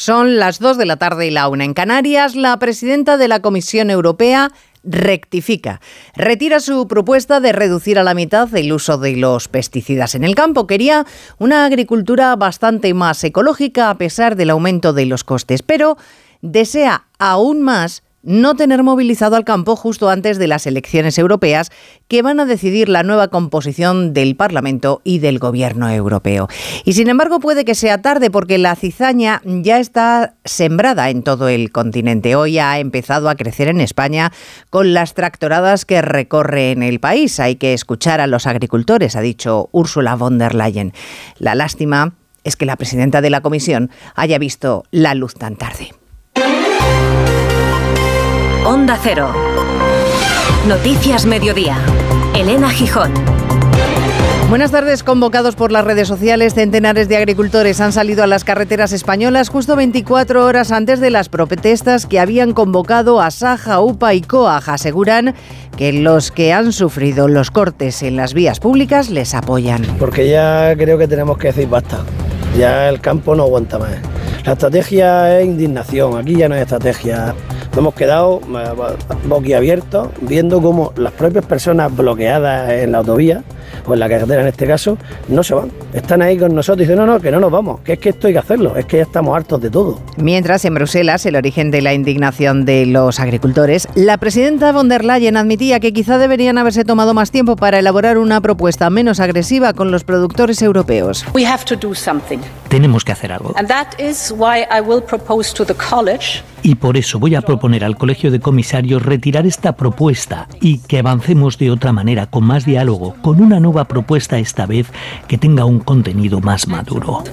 Son las 2 de la tarde y la una en Canarias. La presidenta de la Comisión Europea rectifica. Retira su propuesta de reducir a la mitad el uso de los pesticidas en el campo. Quería una agricultura bastante más ecológica a pesar del aumento de los costes, pero desea aún más no tener movilizado al campo justo antes de las elecciones europeas que van a decidir la nueva composición del Parlamento y del Gobierno europeo. Y sin embargo puede que sea tarde porque la cizaña ya está sembrada en todo el continente. Hoy ha empezado a crecer en España con las tractoradas que recorren el país. Hay que escuchar a los agricultores, ha dicho Ursula von der Leyen. La lástima es que la presidenta de la Comisión haya visto la luz tan tarde. Onda Cero. Noticias Mediodía. Elena Gijón. Buenas tardes. Convocados por las redes sociales, centenares de agricultores han salido a las carreteras españolas justo 24 horas antes de las protestas que habían convocado a Saja, UPA y COAJ. Aseguran que los que han sufrido los cortes en las vías públicas les apoyan. Porque ya creo que tenemos que decir basta. Ya el campo no aguanta más. La estrategia es indignación. Aquí ya no hay estrategia hemos quedado eh, boquiabiertos viendo cómo las propias personas bloqueadas en la autovía o en la carretera en este caso, no se van. Están ahí con nosotros y dicen, no, no, que no nos vamos, que es que esto hay que hacerlo, es que ya estamos hartos de todo. Mientras en Bruselas, el origen de la indignación de los agricultores, la presidenta von der Leyen admitía que quizá deberían haberse tomado más tiempo para elaborar una propuesta menos agresiva con los productores europeos. Tenemos que hacer algo. Y por eso voy a proponer al Colegio de Comisarios retirar esta propuesta y que avancemos de otra manera, con más diálogo, con una nueva propuesta esta vez que tenga un contenido más maduro.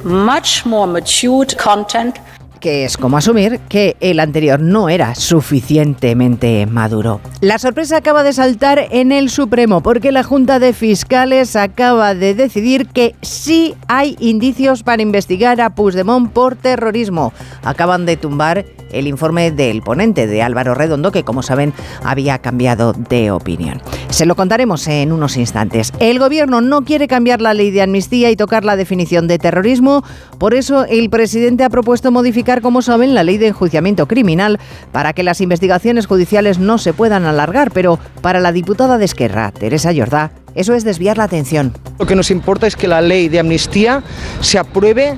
Que es como asumir que el anterior no era suficientemente maduro. La sorpresa acaba de saltar en el Supremo porque la Junta de Fiscales acaba de decidir que sí hay indicios para investigar a Puigdemont por terrorismo. Acaban de tumbar el informe del ponente de Álvaro Redondo, que como saben había cambiado de opinión. Se lo contaremos en unos instantes. El gobierno no quiere cambiar la ley de amnistía y tocar la definición de terrorismo, por eso el presidente ha propuesto modificar, como saben, la ley de enjuiciamiento criminal para que las investigaciones judiciales no se puedan alargar, pero para la diputada de Esquerra, Teresa Jordá, eso es desviar la atención. Lo que nos importa es que la ley de amnistía se apruebe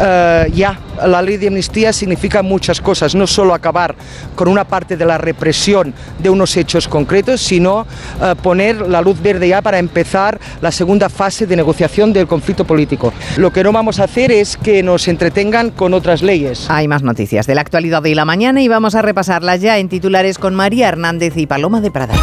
eh, ya. La ley de amnistía significa muchas cosas, no solo acabar con una parte de la represión de unos hechos concretos, sino eh, poner la luz verde ya para empezar la segunda fase de negociación del conflicto político. Lo que no vamos a hacer es que nos entretengan con otras leyes. Hay más noticias de la actualidad de la mañana y vamos a repasarlas ya en titulares con María Hernández y Paloma de Prada.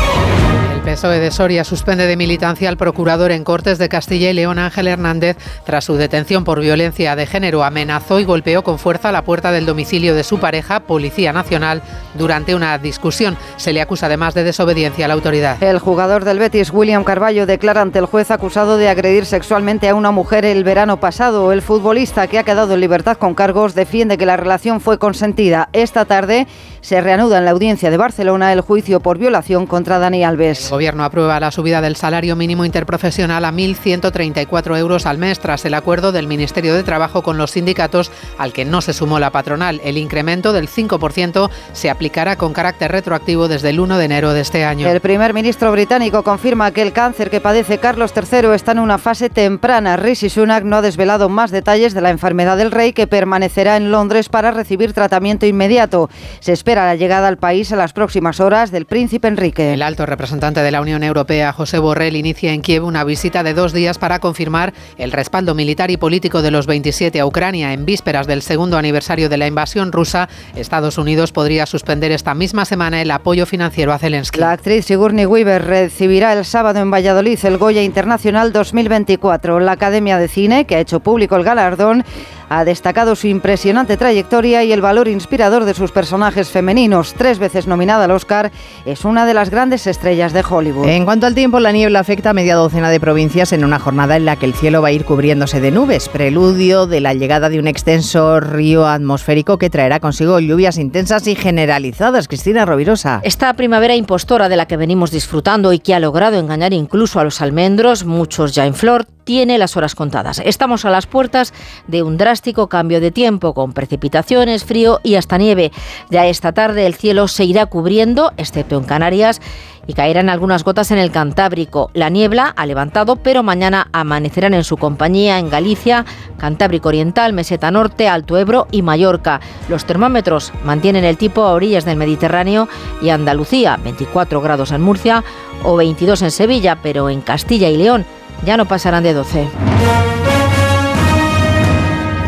PSOE de Soria suspende de militancia al procurador en Cortes de Castilla y León Ángel Hernández tras su detención por violencia de género. Amenazó y golpeó con fuerza la puerta del domicilio de su pareja, Policía Nacional, durante una discusión. Se le acusa además de desobediencia a la autoridad. El jugador del Betis, William Carballo, declara ante el juez acusado de agredir sexualmente a una mujer el verano pasado. El futbolista que ha quedado en libertad con cargos defiende que la relación fue consentida. Esta tarde se reanuda en la audiencia de Barcelona el juicio por violación contra Dani Alves. El Gobierno aprueba la subida del salario mínimo interprofesional a 1.134 euros al mes tras el acuerdo del Ministerio de Trabajo con los sindicatos al que no se sumó la patronal. El incremento del 5% se aplicará con carácter retroactivo desde el 1 de enero de este año. El primer ministro británico confirma que el cáncer que padece Carlos III está en una fase temprana. Rishi Sunak no ha desvelado más detalles de la enfermedad del rey que permanecerá en Londres para recibir tratamiento inmediato. Se espera la llegada al país a las próximas horas del príncipe Enrique. El alto representante de la Unión Europea, José Borrell, inicia en Kiev una visita de dos días para confirmar el respaldo militar y político de los 27 a Ucrania. En vísperas del segundo aniversario de la invasión rusa, Estados Unidos podría suspender esta misma semana el apoyo financiero a Zelensky. La actriz Sigourney Weaver recibirá el sábado en Valladolid el Goya Internacional 2024. La Academia de Cine, que ha hecho público el galardón, ha destacado su impresionante trayectoria y el valor inspirador de sus personajes femeninos. Tres veces nominada al Oscar, es una de las grandes estrellas de Hollywood. En cuanto al tiempo, la niebla afecta a media docena de provincias en una jornada en la que el cielo va a ir cubriéndose de nubes, preludio de la llegada de un extenso río atmosférico que traerá consigo lluvias intensas y generalizadas. Cristina Rovirosa. Esta primavera impostora de la que venimos disfrutando y que ha logrado engañar incluso a los almendros, muchos ya en flor, tiene las horas contadas. Estamos a las puertas de un drástico cambio de tiempo con precipitaciones, frío y hasta nieve. Ya esta tarde el cielo se irá cubriendo, excepto en Canarias, y caerán algunas gotas en el Cantábrico. La niebla ha levantado, pero mañana amanecerán en su compañía en Galicia, Cantábrico Oriental, Meseta Norte, Alto Ebro y Mallorca. Los termómetros mantienen el tipo a orillas del Mediterráneo y Andalucía, 24 grados en Murcia o 22 en Sevilla, pero en Castilla y León ya no pasarán de 12.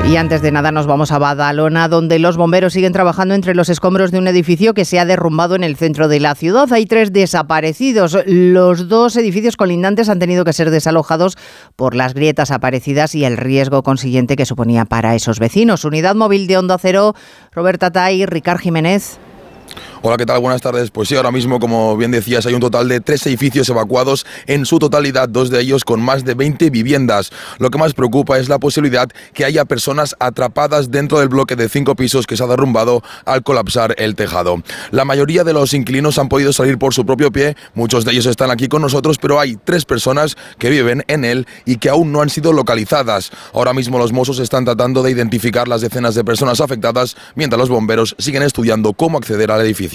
Y antes de nada nos vamos a Badalona, donde los bomberos siguen trabajando entre los escombros de un edificio que se ha derrumbado en el centro de la ciudad. Hay tres desaparecidos. Los dos edificios colindantes han tenido que ser desalojados por las grietas aparecidas y el riesgo consiguiente que suponía para esos vecinos. Unidad móvil de Onda Cero, Roberta Tay, Ricard Jiménez. Hola, ¿qué tal? Buenas tardes. Pues sí, ahora mismo, como bien decías, hay un total de tres edificios evacuados, en su totalidad dos de ellos con más de 20 viviendas. Lo que más preocupa es la posibilidad que haya personas atrapadas dentro del bloque de cinco pisos que se ha derrumbado al colapsar el tejado. La mayoría de los inquilinos han podido salir por su propio pie, muchos de ellos están aquí con nosotros, pero hay tres personas que viven en él y que aún no han sido localizadas. Ahora mismo los mozos están tratando de identificar las decenas de personas afectadas, mientras los bomberos siguen estudiando cómo acceder al edificio.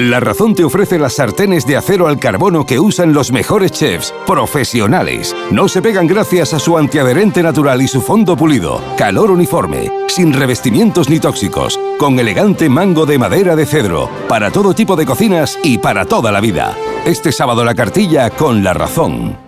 La Razón te ofrece las sartenes de acero al carbono que usan los mejores chefs, profesionales. No se pegan gracias a su antiadherente natural y su fondo pulido, calor uniforme, sin revestimientos ni tóxicos, con elegante mango de madera de cedro, para todo tipo de cocinas y para toda la vida. Este sábado la cartilla con La Razón.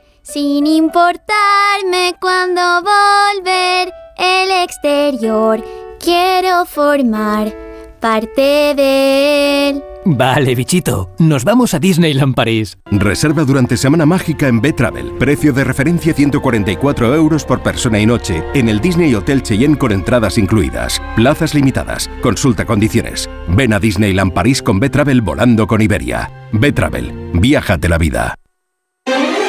sin importarme cuando volver el exterior. Quiero formar parte de él. Vale, bichito, nos vamos a Disneyland París. Reserva durante Semana Mágica en B-Travel. Precio de referencia 144 euros por persona y noche en el Disney Hotel Cheyenne con entradas incluidas. Plazas limitadas. Consulta condiciones. Ven a Disneyland París con B-Travel volando con Iberia. B-Travel. Viájate la vida.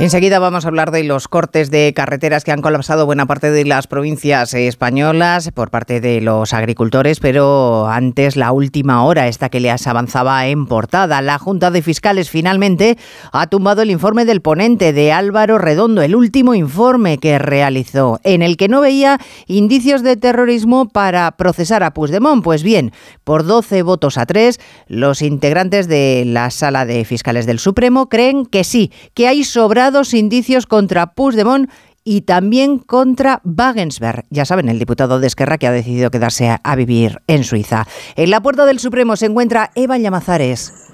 Enseguida vamos a hablar de los cortes de carreteras que han colapsado buena parte de las provincias españolas por parte de los agricultores, pero antes la última hora, esta que les avanzaba en portada. La Junta de Fiscales finalmente ha tumbado el informe del ponente de Álvaro Redondo, el último informe que realizó, en el que no veía indicios de terrorismo para procesar a Puigdemont. Pues bien, por 12 votos a 3, los integrantes de la Sala de Fiscales del Supremo creen que sí, que hay sobra indicios contra Puigdemont y también contra Wagensberg. Ya saben, el diputado de Esquerra que ha decidido quedarse a, a vivir en Suiza. En la puerta del Supremo se encuentra Eva Llamazares.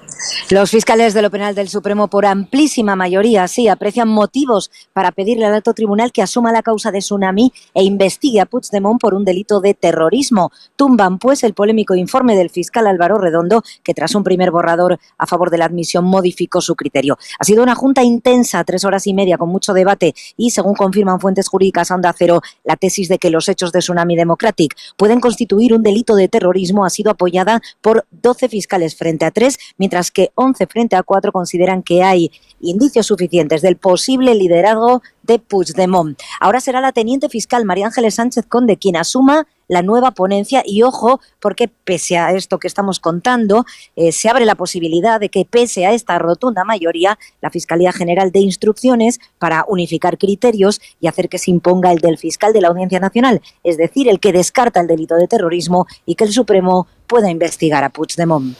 Los fiscales de lo penal del Supremo, por amplísima mayoría, sí, aprecian motivos para pedirle al alto tribunal que asuma la causa de Tsunami e investigue a Puigdemont por un delito de terrorismo. Tumban, pues, el polémico informe del fiscal Álvaro Redondo, que tras un primer borrador a favor de la admisión modificó su criterio. Ha sido una junta intensa, tres horas y media, con mucho debate y, según confirman fuentes jurídicas a Onda Cero, la tesis de que los hechos de Tsunami Democratic pueden constituir un delito de terrorismo ha sido apoyada por 12 fiscales frente a tres, mientras que 11 frente a 4 consideran que hay indicios suficientes del posible liderazgo de Puigdemont. Ahora será la teniente fiscal María Ángeles Sánchez Conde quien asuma la nueva ponencia y ojo, porque pese a esto que estamos contando, eh, se abre la posibilidad de que pese a esta rotunda mayoría, la Fiscalía General de Instrucciones para unificar criterios y hacer que se imponga el del fiscal de la Audiencia Nacional, es decir, el que descarta el delito de terrorismo y que el Supremo pueda investigar a Puigdemont.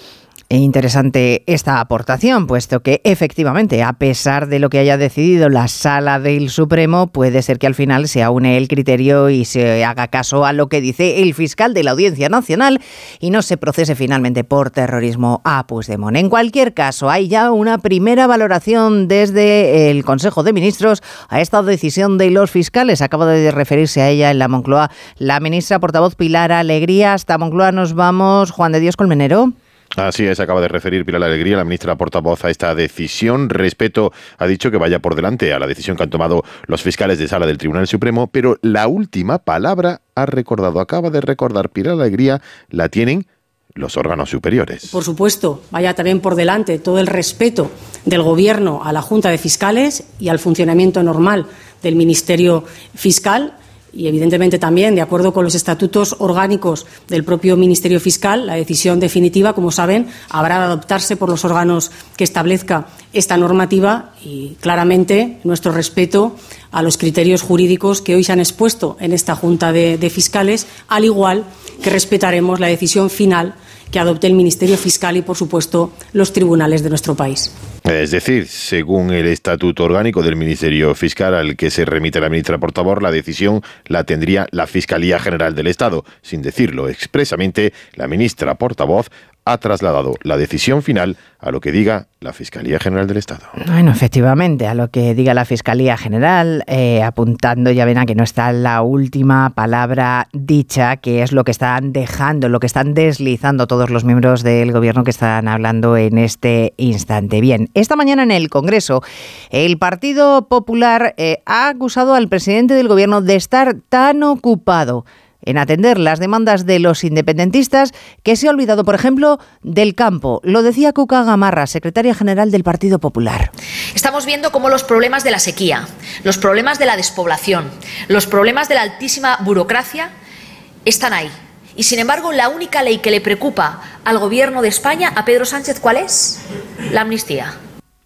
E interesante esta aportación, puesto que efectivamente, a pesar de lo que haya decidido la sala del Supremo, puede ser que al final se aúne el criterio y se haga caso a lo que dice el fiscal de la Audiencia Nacional y no se procese finalmente por terrorismo a Puigdemont. En cualquier caso, hay ya una primera valoración desde el Consejo de Ministros a esta decisión de los fiscales. Acaba de referirse a ella en la Moncloa la ministra portavoz Pilar Alegría. Hasta Moncloa nos vamos. Juan de Dios Colmenero. Así es, acaba de referir Pilar Alegría, la ministra portavoz, a esta decisión. Respeto ha dicho que vaya por delante a la decisión que han tomado los fiscales de sala del Tribunal Supremo, pero la última palabra ha recordado, acaba de recordar Pilar Alegría, la tienen los órganos superiores. Por supuesto, vaya también por delante todo el respeto del Gobierno a la Junta de Fiscales y al funcionamiento normal del Ministerio Fiscal y, evidentemente, también, de acuerdo con los estatutos orgánicos del propio Ministerio Fiscal, la decisión definitiva, como saben, habrá de adoptarse por los órganos que establezca esta normativa y, claramente, nuestro respeto a los criterios jurídicos que hoy se han expuesto en esta Junta de, de Fiscales, al igual que respetaremos la decisión final que adopte el Ministerio Fiscal y, por supuesto, los tribunales de nuestro país. Es decir, según el estatuto orgánico del Ministerio Fiscal al que se remite la ministra portavoz, la decisión la tendría la Fiscalía General del Estado. Sin decirlo expresamente, la ministra portavoz ha trasladado la decisión final a lo que diga la Fiscalía General del Estado. Bueno, efectivamente, a lo que diga la Fiscalía General, eh, apuntando ya ven a que no está la última palabra dicha, que es lo que están dejando, lo que están deslizando todos los miembros del Gobierno que están hablando en este instante. Bien, esta mañana en el Congreso, el Partido Popular eh, ha acusado al presidente del Gobierno de estar tan ocupado en atender las demandas de los independentistas que se ha olvidado, por ejemplo, del campo. Lo decía Cuca Gamarra, secretaria general del Partido Popular. Estamos viendo cómo los problemas de la sequía, los problemas de la despoblación, los problemas de la altísima burocracia están ahí. Y sin embargo, la única ley que le preocupa al gobierno de España, a Pedro Sánchez, ¿cuál es? La amnistía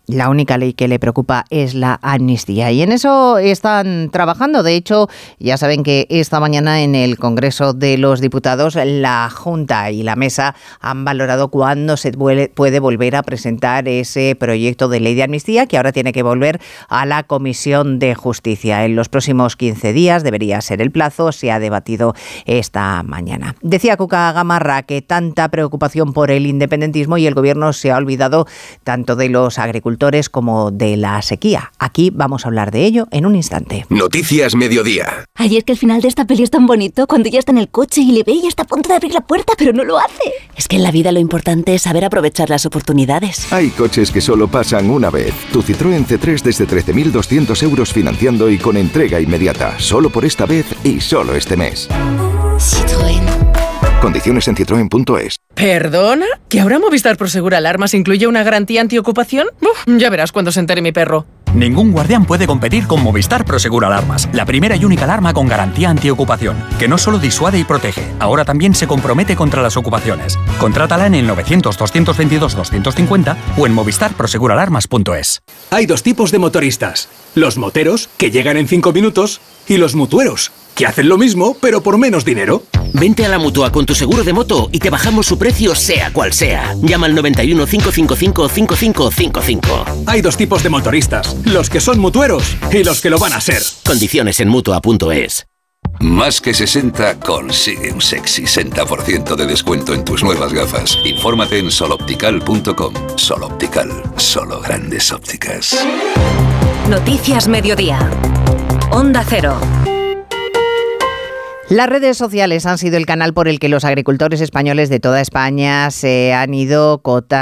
la única ley que le preocupa es la amnistía. Y en eso están trabajando. De hecho, ya saben que esta mañana en el Congreso de los Diputados la Junta y la Mesa han valorado cuándo se puede volver a presentar ese proyecto de ley de amnistía que ahora tiene que volver a la Comisión de Justicia. En los próximos 15 días debería ser el plazo. Se ha debatido esta mañana. Decía Cuca Gamarra que tanta preocupación por el independentismo y el Gobierno se ha olvidado tanto de los agricultores como de la sequía. Aquí vamos a hablar de ello en un instante. Noticias Mediodía. Ayer que el final de esta peli es tan bonito, cuando ya está en el coche y le ve y está a punto de abrir la puerta, pero no lo hace. Es que en la vida lo importante es saber aprovechar las oportunidades. Hay coches que solo pasan una vez. Tu Citroën C3 desde 13.200 euros financiando y con entrega inmediata. Solo por esta vez y solo este mes. Citroën. Condiciones en citroen.es. ¿Perdona? ¿Que ahora Movistar Prosegur Alarmas incluye una garantía antiocupación? Uf, ya verás cuando se entere mi perro. Ningún guardián puede competir con Movistar Prosegur Alarmas, la primera y única alarma con garantía antiocupación, que no solo disuade y protege, ahora también se compromete contra las ocupaciones. Contrátala en el 900-222-250 o en movistarproseguralarmas.es. Hay dos tipos de motoristas. Los moteros, que llegan en 5 minutos, y los mutueros, que hacen lo mismo, pero por menos dinero. Vente a la mutua con tu seguro de moto y te bajamos su precio, sea cual sea. Llama al 91 555 5555. Hay dos tipos de motoristas: los que son mutueros y los que lo van a ser. Condiciones en mutua.es. Más que 60 consigue un sexy 60% de descuento en tus nuevas gafas. Infórmate en soloptical.com. Soloptical, solo grandes ópticas. Noticias Mediodía. Onda Cero. Las redes sociales han sido el canal por el que los agricultores españoles de toda España se han ido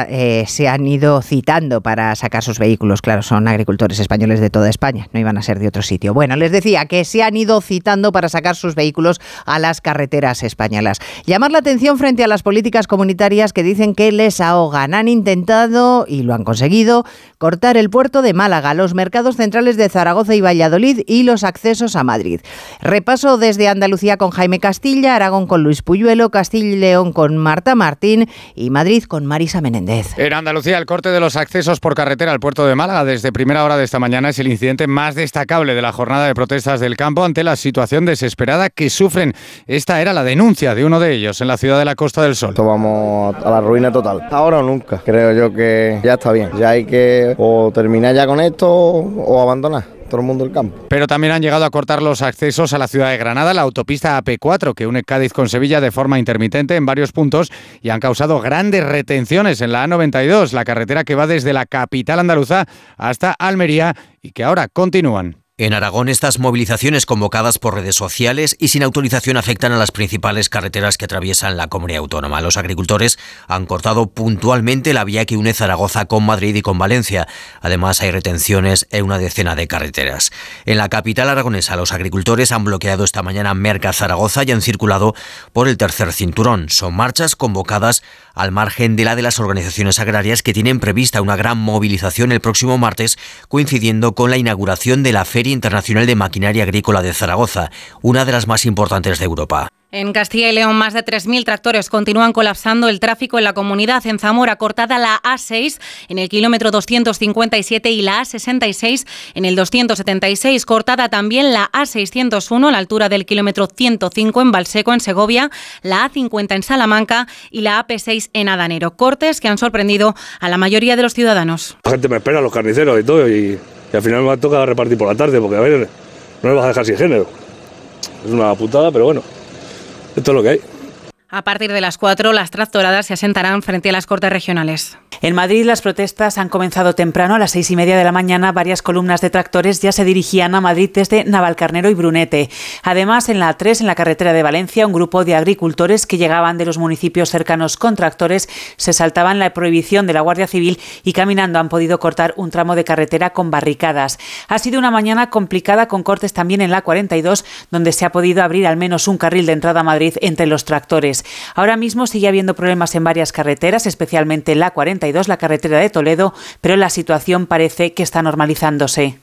eh, se han ido citando para sacar sus vehículos. Claro, son agricultores españoles de toda España, no iban a ser de otro sitio. Bueno, les decía que se han ido citando para sacar sus vehículos a las carreteras españolas. Llamar la atención frente a las políticas comunitarias que dicen que les ahogan. Han intentado y lo han conseguido cortar el puerto de Málaga, los mercados centrales de Zaragoza y Valladolid y los accesos a Madrid. Repaso desde Andalucía con Jaime Castilla, Aragón con Luis Puyuelo, Castilla y León con Marta Martín y Madrid con Marisa Menéndez. En Andalucía, el corte de los accesos por carretera al puerto de Málaga desde primera hora de esta mañana es el incidente más destacable de la jornada de protestas del campo ante la situación desesperada que sufren. Esta era la denuncia de uno de ellos en la ciudad de la Costa del Sol. Vamos a la ruina total. Ahora o nunca. Creo yo que ya está bien. Ya hay que o terminar ya con esto o abandonar todo el mundo campo. Pero también han llegado a cortar los accesos a la ciudad de Granada, la autopista AP4 que une Cádiz con Sevilla de forma intermitente en varios puntos y han causado grandes retenciones en la A92, la carretera que va desde la capital andaluza hasta Almería y que ahora continúan. En Aragón, estas movilizaciones convocadas por redes sociales y sin autorización afectan a las principales carreteras que atraviesan la comunidad autónoma. Los agricultores han cortado puntualmente la vía que une Zaragoza con Madrid y con Valencia. Además, hay retenciones en una decena de carreteras. En la capital aragonesa, los agricultores han bloqueado esta mañana Merca-Zaragoza y han circulado por el tercer cinturón. Son marchas convocadas al margen de la de las organizaciones agrarias que tienen prevista una gran movilización el próximo martes, coincidiendo con la inauguración de la Feria Internacional de Maquinaria Agrícola de Zaragoza, una de las más importantes de Europa. En Castilla y León, más de 3.000 tractores continúan colapsando el tráfico en la comunidad. En Zamora, cortada la A6 en el kilómetro 257 y la A66 en el 276. Cortada también la A601 a la altura del kilómetro 105 en Balseco, en Segovia, la A50 en Salamanca y la AP6 en Adanero. Cortes que han sorprendido a la mayoría de los ciudadanos. La gente me espera, los carniceros y todo, y, y al final me va a tocar repartir por la tarde, porque a ver, no me vas a dejar sin género. Es una putada, pero bueno. Esto es lo que hay. A partir de las 4, las tractoradas se asentarán frente a las cortes regionales. En Madrid las protestas han comenzado temprano. A las seis y media de la mañana varias columnas de tractores ya se dirigían a Madrid desde Navalcarnero y Brunete. Además, en la A3, en la carretera de Valencia, un grupo de agricultores que llegaban de los municipios cercanos con tractores se saltaban la prohibición de la Guardia Civil y caminando han podido cortar un tramo de carretera con barricadas. Ha sido una mañana complicada con cortes también en la 42, donde se ha podido abrir al menos un carril de entrada a Madrid entre los tractores. Ahora mismo sigue habiendo problemas en varias carreteras, especialmente la 42, la carretera de Toledo, pero la situación parece que está normalizándose.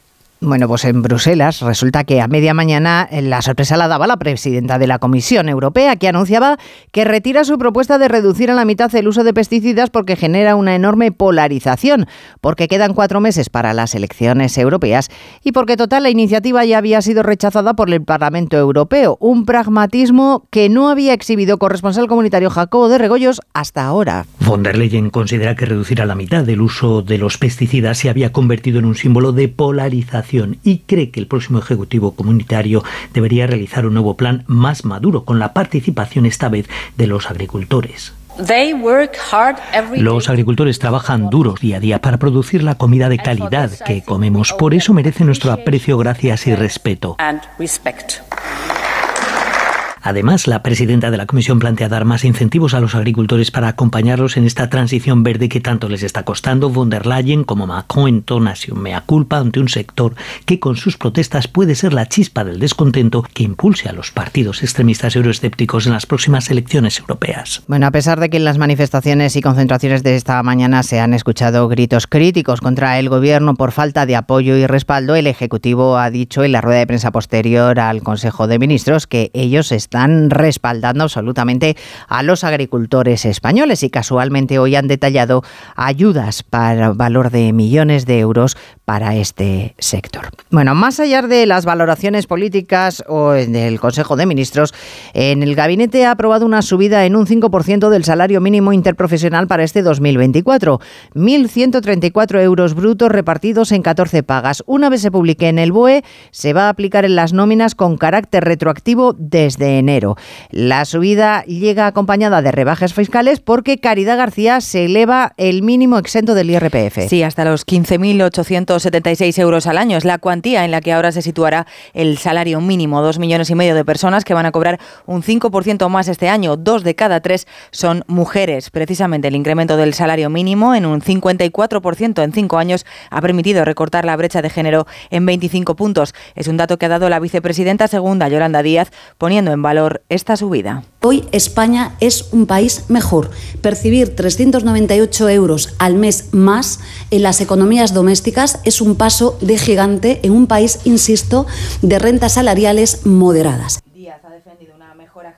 Bueno, pues en Bruselas resulta que a media mañana la sorpresa la daba la presidenta de la Comisión Europea, que anunciaba que retira su propuesta de reducir a la mitad el uso de pesticidas porque genera una enorme polarización, porque quedan cuatro meses para las elecciones europeas y porque total la iniciativa ya había sido rechazada por el Parlamento Europeo, un pragmatismo que no había exhibido corresponsal comunitario Jacobo de Regoyos hasta ahora. Von der Leyen considera que reducir a la mitad el uso de los pesticidas se había convertido en un símbolo de polarización y cree que el próximo Ejecutivo Comunitario debería realizar un nuevo plan más maduro con la participación esta vez de los agricultores. Los agricultores trabajan duro día a día para producir la comida de calidad que comemos. Por eso merece nuestro aprecio, gracias y respeto. Además, la presidenta de la Comisión plantea dar más incentivos a los agricultores para acompañarlos en esta transición verde que tanto les está costando. Von der Leyen, como Macron, entona su mea culpa ante un sector que con sus protestas puede ser la chispa del descontento que impulse a los partidos extremistas euroescépticos en las próximas elecciones europeas. Bueno, a pesar de que en las manifestaciones y concentraciones de esta mañana se han escuchado gritos críticos contra el gobierno por falta de apoyo y respaldo, el Ejecutivo ha dicho en la rueda de prensa posterior al Consejo de Ministros que ellos están están respaldando absolutamente a los agricultores españoles y casualmente hoy han detallado ayudas para valor de millones de euros para este sector. Bueno, más allá de las valoraciones políticas o del Consejo de Ministros, en el gabinete ha aprobado una subida en un 5% del salario mínimo interprofesional para este 2024, 1.134 euros brutos repartidos en 14 pagas. Una vez se publique en el BOE, se va a aplicar en las nóminas con carácter retroactivo desde La subida llega acompañada de rebajas fiscales porque Caridad García se eleva el mínimo exento del IRPF. Sí, hasta los 15.876 euros al año es la cuantía en la que ahora se situará el salario mínimo. Dos millones y medio de personas que van a cobrar un 5% más este año. Dos de cada tres son mujeres. Precisamente el incremento del salario mínimo en un 54% en cinco años ha permitido recortar la brecha de género en 25 puntos. Es un dato que ha dado la vicepresidenta segunda, Yolanda Díaz, poniendo en valor esta subida. Hoy España es un país mejor. Percibir 398 euros al mes más en las economías domésticas es un paso de gigante en un país, insisto, de rentas salariales moderadas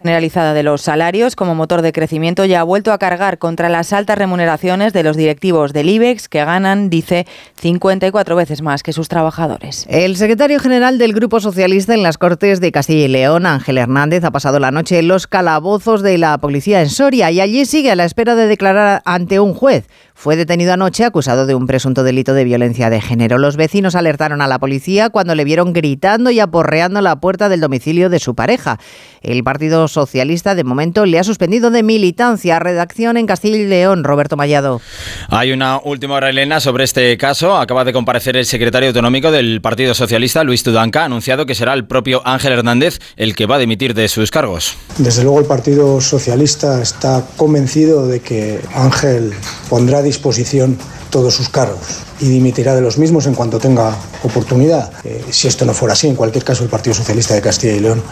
generalizada de los salarios como motor de crecimiento ya ha vuelto a cargar contra las altas remuneraciones de los directivos del IBEX que ganan, dice, 54 veces más que sus trabajadores. El secretario general del Grupo Socialista en las Cortes de Castilla y León, Ángel Hernández, ha pasado la noche en los calabozos de la policía en Soria y allí sigue a la espera de declarar ante un juez fue detenido anoche acusado de un presunto delito de violencia de género. Los vecinos alertaron a la policía cuando le vieron gritando y aporreando la puerta del domicilio de su pareja. El Partido Socialista de momento le ha suspendido de militancia. Redacción en Castilla y León, Roberto Mallado. Hay una última hora, Elena, sobre este caso. Acaba de comparecer el secretario autonómico del Partido Socialista, Luis Tudanca, ha anunciado que será el propio Ángel Hernández el que va a dimitir de sus cargos. Desde luego el Partido Socialista está convencido de que Ángel pondrá disposición todos sus cargos y dimitirá de los mismos en cuanto tenga oportunidad. Eh, si esto no fuera así, en cualquier caso el Partido Socialista de Castilla y León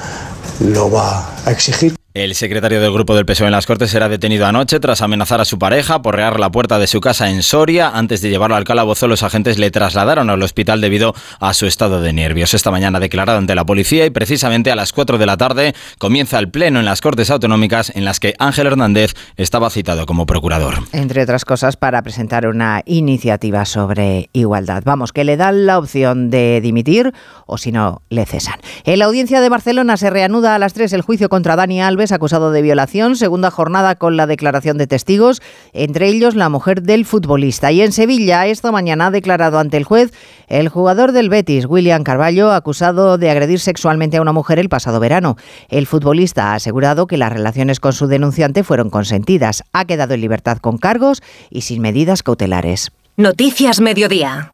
lo va a exigir. El secretario del grupo del PSOE en las Cortes será detenido anoche tras amenazar a su pareja, porrear la puerta de su casa en Soria. Antes de llevarlo al calabozo, los agentes le trasladaron al hospital debido a su estado de nervios. Esta mañana declarado ante la policía y precisamente a las 4 de la tarde comienza el pleno en las Cortes Autonómicas en las que Ángel Hernández estaba citado como procurador. Entre otras cosas, para presentar una iniciativa sobre igualdad. Vamos, que le dan la opción de dimitir o si no, le cesan. En la audiencia de Barcelona se reanuda a las 3 el juicio contra Dani Alves acusado de violación, segunda jornada con la declaración de testigos, entre ellos la mujer del futbolista. Y en Sevilla, esta mañana ha declarado ante el juez el jugador del Betis, William Carballo, acusado de agredir sexualmente a una mujer el pasado verano. El futbolista ha asegurado que las relaciones con su denunciante fueron consentidas. Ha quedado en libertad con cargos y sin medidas cautelares. Noticias Mediodía.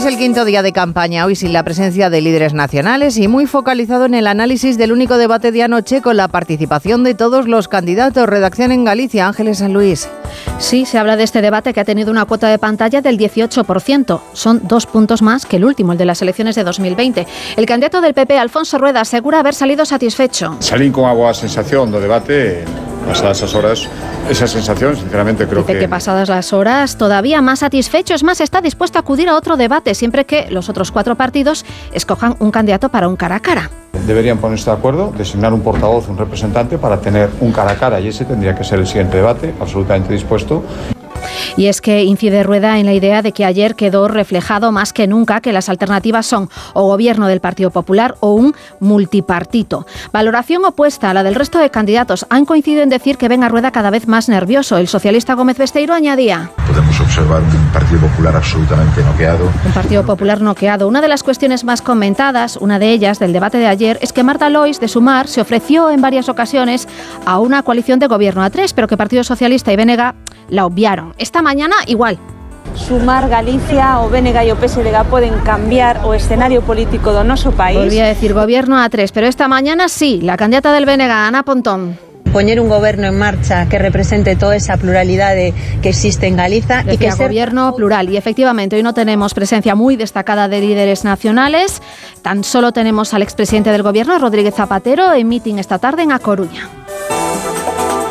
Es el quinto día de campaña, hoy sin la presencia de líderes nacionales y muy focalizado en el análisis del único debate de anoche con la participación de todos los candidatos. Redacción en Galicia, Ángeles San Luis. Sí, se habla de este debate que ha tenido una cuota de pantalla del 18%. Son dos puntos más que el último, el de las elecciones de 2020. El candidato del PP, Alfonso Rueda, asegura haber salido satisfecho. Salí con agua sensación de debate pasadas esas horas, esa sensación, sinceramente creo Dice que... pasadas las horas todavía más satisfecho, es más, está dispuesto a acudir a otro debate siempre que los otros cuatro partidos escojan un candidato para un cara a cara. Deberían ponerse de acuerdo, designar un portavoz, un representante para tener un cara a cara y ese tendría que ser el siguiente debate, absolutamente dispuesto. Y es que incide Rueda en la idea de que ayer quedó reflejado más que nunca que las alternativas son o gobierno del Partido Popular o un multipartito. Valoración opuesta a la del resto de candidatos. Han coincidido en decir que ven a Rueda cada vez más nervioso. El socialista Gómez Besteiro añadía. Podemos observar un Partido Popular absolutamente noqueado. Un Partido Popular noqueado. Una de las cuestiones más comentadas, una de ellas del debate de ayer, es que Marta Lois de Sumar se ofreció en varias ocasiones a una coalición de gobierno a tres, pero que Partido Socialista y Venega la obviaron. Esta mañana igual. Sumar Galicia o Venega y o PSDG pueden cambiar o escenario político de nuestro país. Volvía a decir gobierno a tres, pero esta mañana sí, la candidata del Venega, Ana Pontón poner un gobierno en marcha que represente toda esa pluralidad de, que existe en Galicia y que sea gobierno plural y efectivamente hoy no tenemos presencia muy destacada de líderes nacionales tan solo tenemos al expresidente del gobierno Rodríguez Zapatero en meeting esta tarde en A Coruña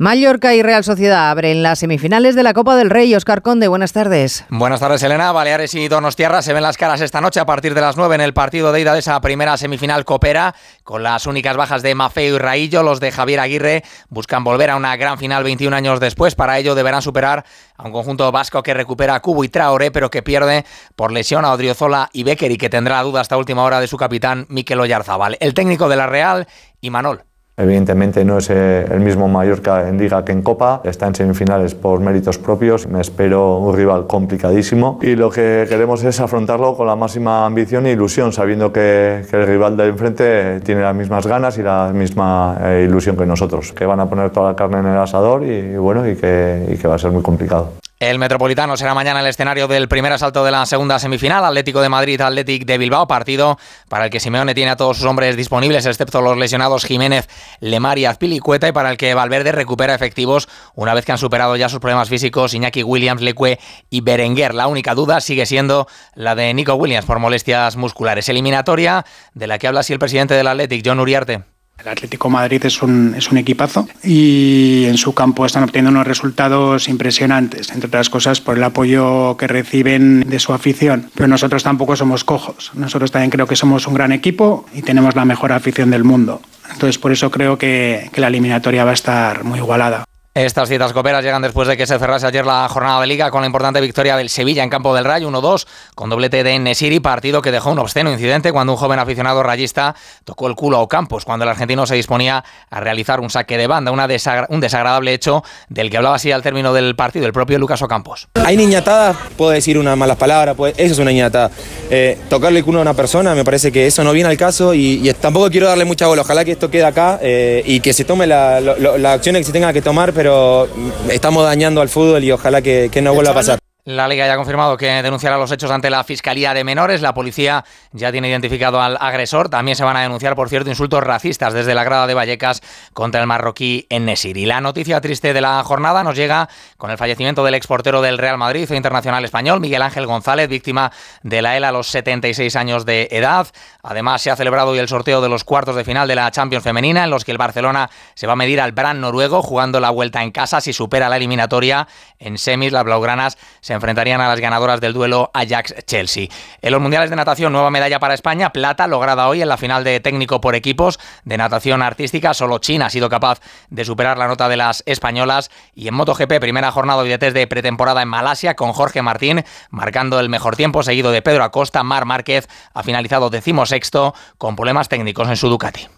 Mallorca y Real Sociedad abren las semifinales de la Copa del Rey. Oscar Conde, buenas tardes. Buenas tardes, Elena. Baleares y Donostiarra se ven las caras esta noche a partir de las 9 en el partido de ida de esa primera semifinal copera, con las únicas bajas de Mafeo y Raillo. Los de Javier Aguirre buscan volver a una gran final 21 años después. Para ello deberán superar a un conjunto vasco que recupera a Cubo y Traoré, pero que pierde por lesión a Odriozola y Becker y que tendrá duda hasta última hora de su capitán Mikel Oyarzabal. El técnico de la Real y Manol. Evidentemente no es eh, el mismo Mallorca en Liga que en Copa, está en semifinales por méritos propios, me espero un rival complicadísimo. Y lo que queremos es afrontarlo con la máxima ambición e ilusión, sabiendo que, que el rival de enfrente tiene las mismas ganas y la misma eh, ilusión que nosotros, que van a poner toda la carne en el asador y, bueno, y que, y que va a ser muy complicado. El Metropolitano será mañana el escenario del primer asalto de la segunda semifinal, Atlético de Madrid, Atlético de Bilbao, partido para el que Simeone tiene a todos sus hombres disponibles, excepto los lesionados Jiménez, Lemar y Azpilicueta, y para el que Valverde recupera efectivos una vez que han superado ya sus problemas físicos Iñaki Williams, Lecue y Berenguer. La única duda sigue siendo la de Nico Williams por molestias musculares. Eliminatoria de la que habla así el presidente del Atlético, John Uriarte. El Atlético Madrid es un, es un equipazo y en su campo están obteniendo unos resultados impresionantes, entre otras cosas por el apoyo que reciben de su afición. Pero nosotros tampoco somos cojos, nosotros también creo que somos un gran equipo y tenemos la mejor afición del mundo. Entonces por eso creo que, que la eliminatoria va a estar muy igualada. Estas citas coperas llegan después de que se cerrase ayer la jornada de liga con la importante victoria del Sevilla en campo del Rayo 1-2 con doblete de Nesiri, partido que dejó un obsceno incidente cuando un joven aficionado rayista tocó el culo a Ocampos cuando el argentino se disponía a realizar un saque de banda, una un desagradable hecho del que hablaba así al término del partido el propio Lucas Ocampos. Hay niñatadas, puedo decir unas malas palabras, puede, eso es una niñatada. Eh, tocarle el culo a una persona me parece que eso no viene al caso y, tampoco quiero darle mucha bola, ojalá que esto quede acá eh, y que se tome las la, que se tenga que tomar, pero estamos dañando al fútbol y ojalá que, que no vuelva a pasar. La Liga ya ha confirmado que denunciará los hechos ante la Fiscalía de Menores. La policía ya tiene identificado al agresor. También se van a denunciar, por cierto, insultos racistas desde la grada de Vallecas contra el marroquí en Nesir. Y la noticia triste de la jornada nos llega con el fallecimiento del exportero del Real Madrid o internacional español, Miguel Ángel González, víctima de la ELA a los 76 años de edad. Además, se ha celebrado hoy el sorteo de los cuartos de final de la Champions Femenina, en los que el Barcelona se va a medir al Brand noruego, jugando la vuelta en casa. Si supera la eliminatoria en semis, las blaugranas se enfrentarían a las ganadoras del duelo Ajax-Chelsea. En los mundiales de natación, nueva medalla para España, plata lograda hoy en la final de técnico por equipos de natación artística. Solo China ha sido capaz de superar la nota de las españolas. Y en MotoGP, primera jornada hoy de test de pretemporada en Malasia con Jorge Martín marcando el mejor tiempo, seguido de Pedro Acosta. Mar Márquez ha finalizado decimosexto con problemas técnicos en su Ducati.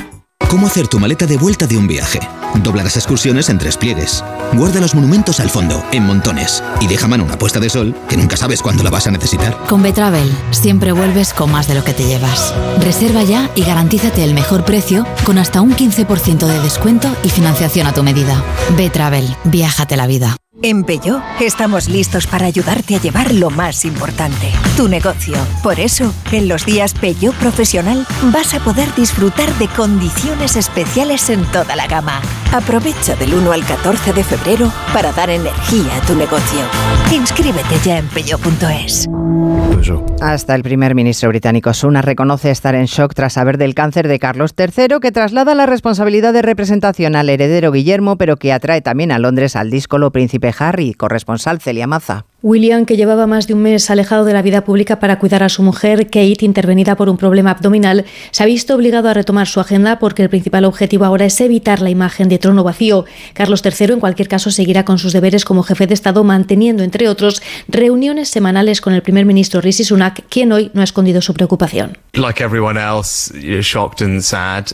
¿Cómo hacer tu maleta de vuelta de un viaje? Dobla las excursiones en tres pliegues. Guarda los monumentos al fondo, en montones. Y deja mano una puesta de sol que nunca sabes cuándo la vas a necesitar. Con Betravel siempre vuelves con más de lo que te llevas. Reserva ya y garantízate el mejor precio con hasta un 15% de descuento y financiación a tu medida. Betravel, viájate la vida. En Peugeot estamos listos para ayudarte a llevar lo más importante, tu negocio. Por eso, en los días Peugeot Profesional vas a poder disfrutar de condiciones especiales en toda la gama. Aprovecha del 1 al 14 de febrero para dar energía a tu negocio. Inscríbete ya en peugeot.es. Hasta el primer ministro británico Sunak reconoce estar en shock tras saber del cáncer de Carlos III, que traslada la responsabilidad de representación al heredero Guillermo, pero que atrae también a Londres al díscolo príncipe Harry, corresponsal Celia Maza. William, que llevaba más de un mes alejado de la vida pública para cuidar a su mujer, Kate, intervenida por un problema abdominal, se ha visto obligado a retomar su agenda porque el principal objetivo ahora es evitar la imagen de trono vacío. Carlos III, en cualquier caso, seguirá con sus deberes como jefe de Estado, manteniendo, entre otros, reuniones semanales con el primer ministro Rishi Sunak, quien hoy no ha escondido su preocupación.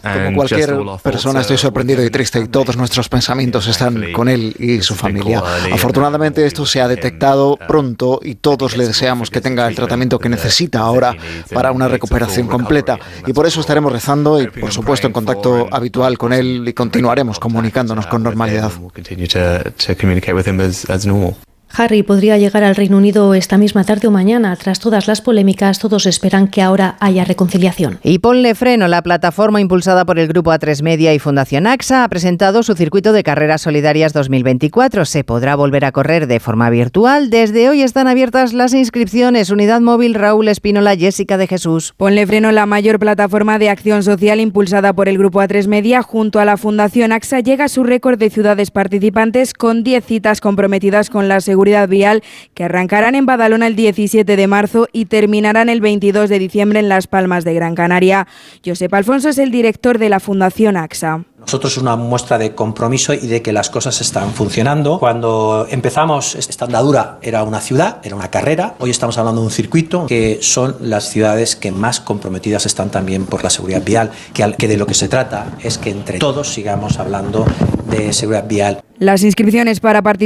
Como cualquier persona, estoy sorprendido y triste y todos nuestros pensamientos están con él y su familia. Afortunadamente, esto se ha detectado pronto y todos le deseamos que tenga el tratamiento que necesita ahora para una recuperación completa. Y por eso estaremos rezando y, por supuesto, en contacto habitual con él y continuaremos comunicándonos con normalidad. Harry podría llegar al Reino Unido esta misma tarde o mañana. Tras todas las polémicas, todos esperan que ahora haya reconciliación. Y ponle freno. La plataforma impulsada por el Grupo A3 Media y Fundación AXA ha presentado su circuito de carreras solidarias 2024. Se podrá volver a correr de forma virtual. Desde hoy están abiertas las inscripciones. Unidad Móvil Raúl Espínola, Jessica de Jesús. Ponle freno, la mayor plataforma de acción social impulsada por el Grupo A3 Media junto a la Fundación AXA llega a su récord de ciudades participantes con 10 citas comprometidas con la seguridad vial que arrancarán en Badalona el 17 de marzo y terminarán el 22 de diciembre en Las Palmas de Gran Canaria. Josep Alfonso es el director de la Fundación AXA. Nosotros es una muestra de compromiso y de que las cosas están funcionando. Cuando empezamos, esta andadura era una ciudad, era una carrera. Hoy estamos hablando de un circuito que son las ciudades que más comprometidas están también por la seguridad vial, que de lo que se trata es que entre todos sigamos hablando de seguridad vial. Las inscripciones para participar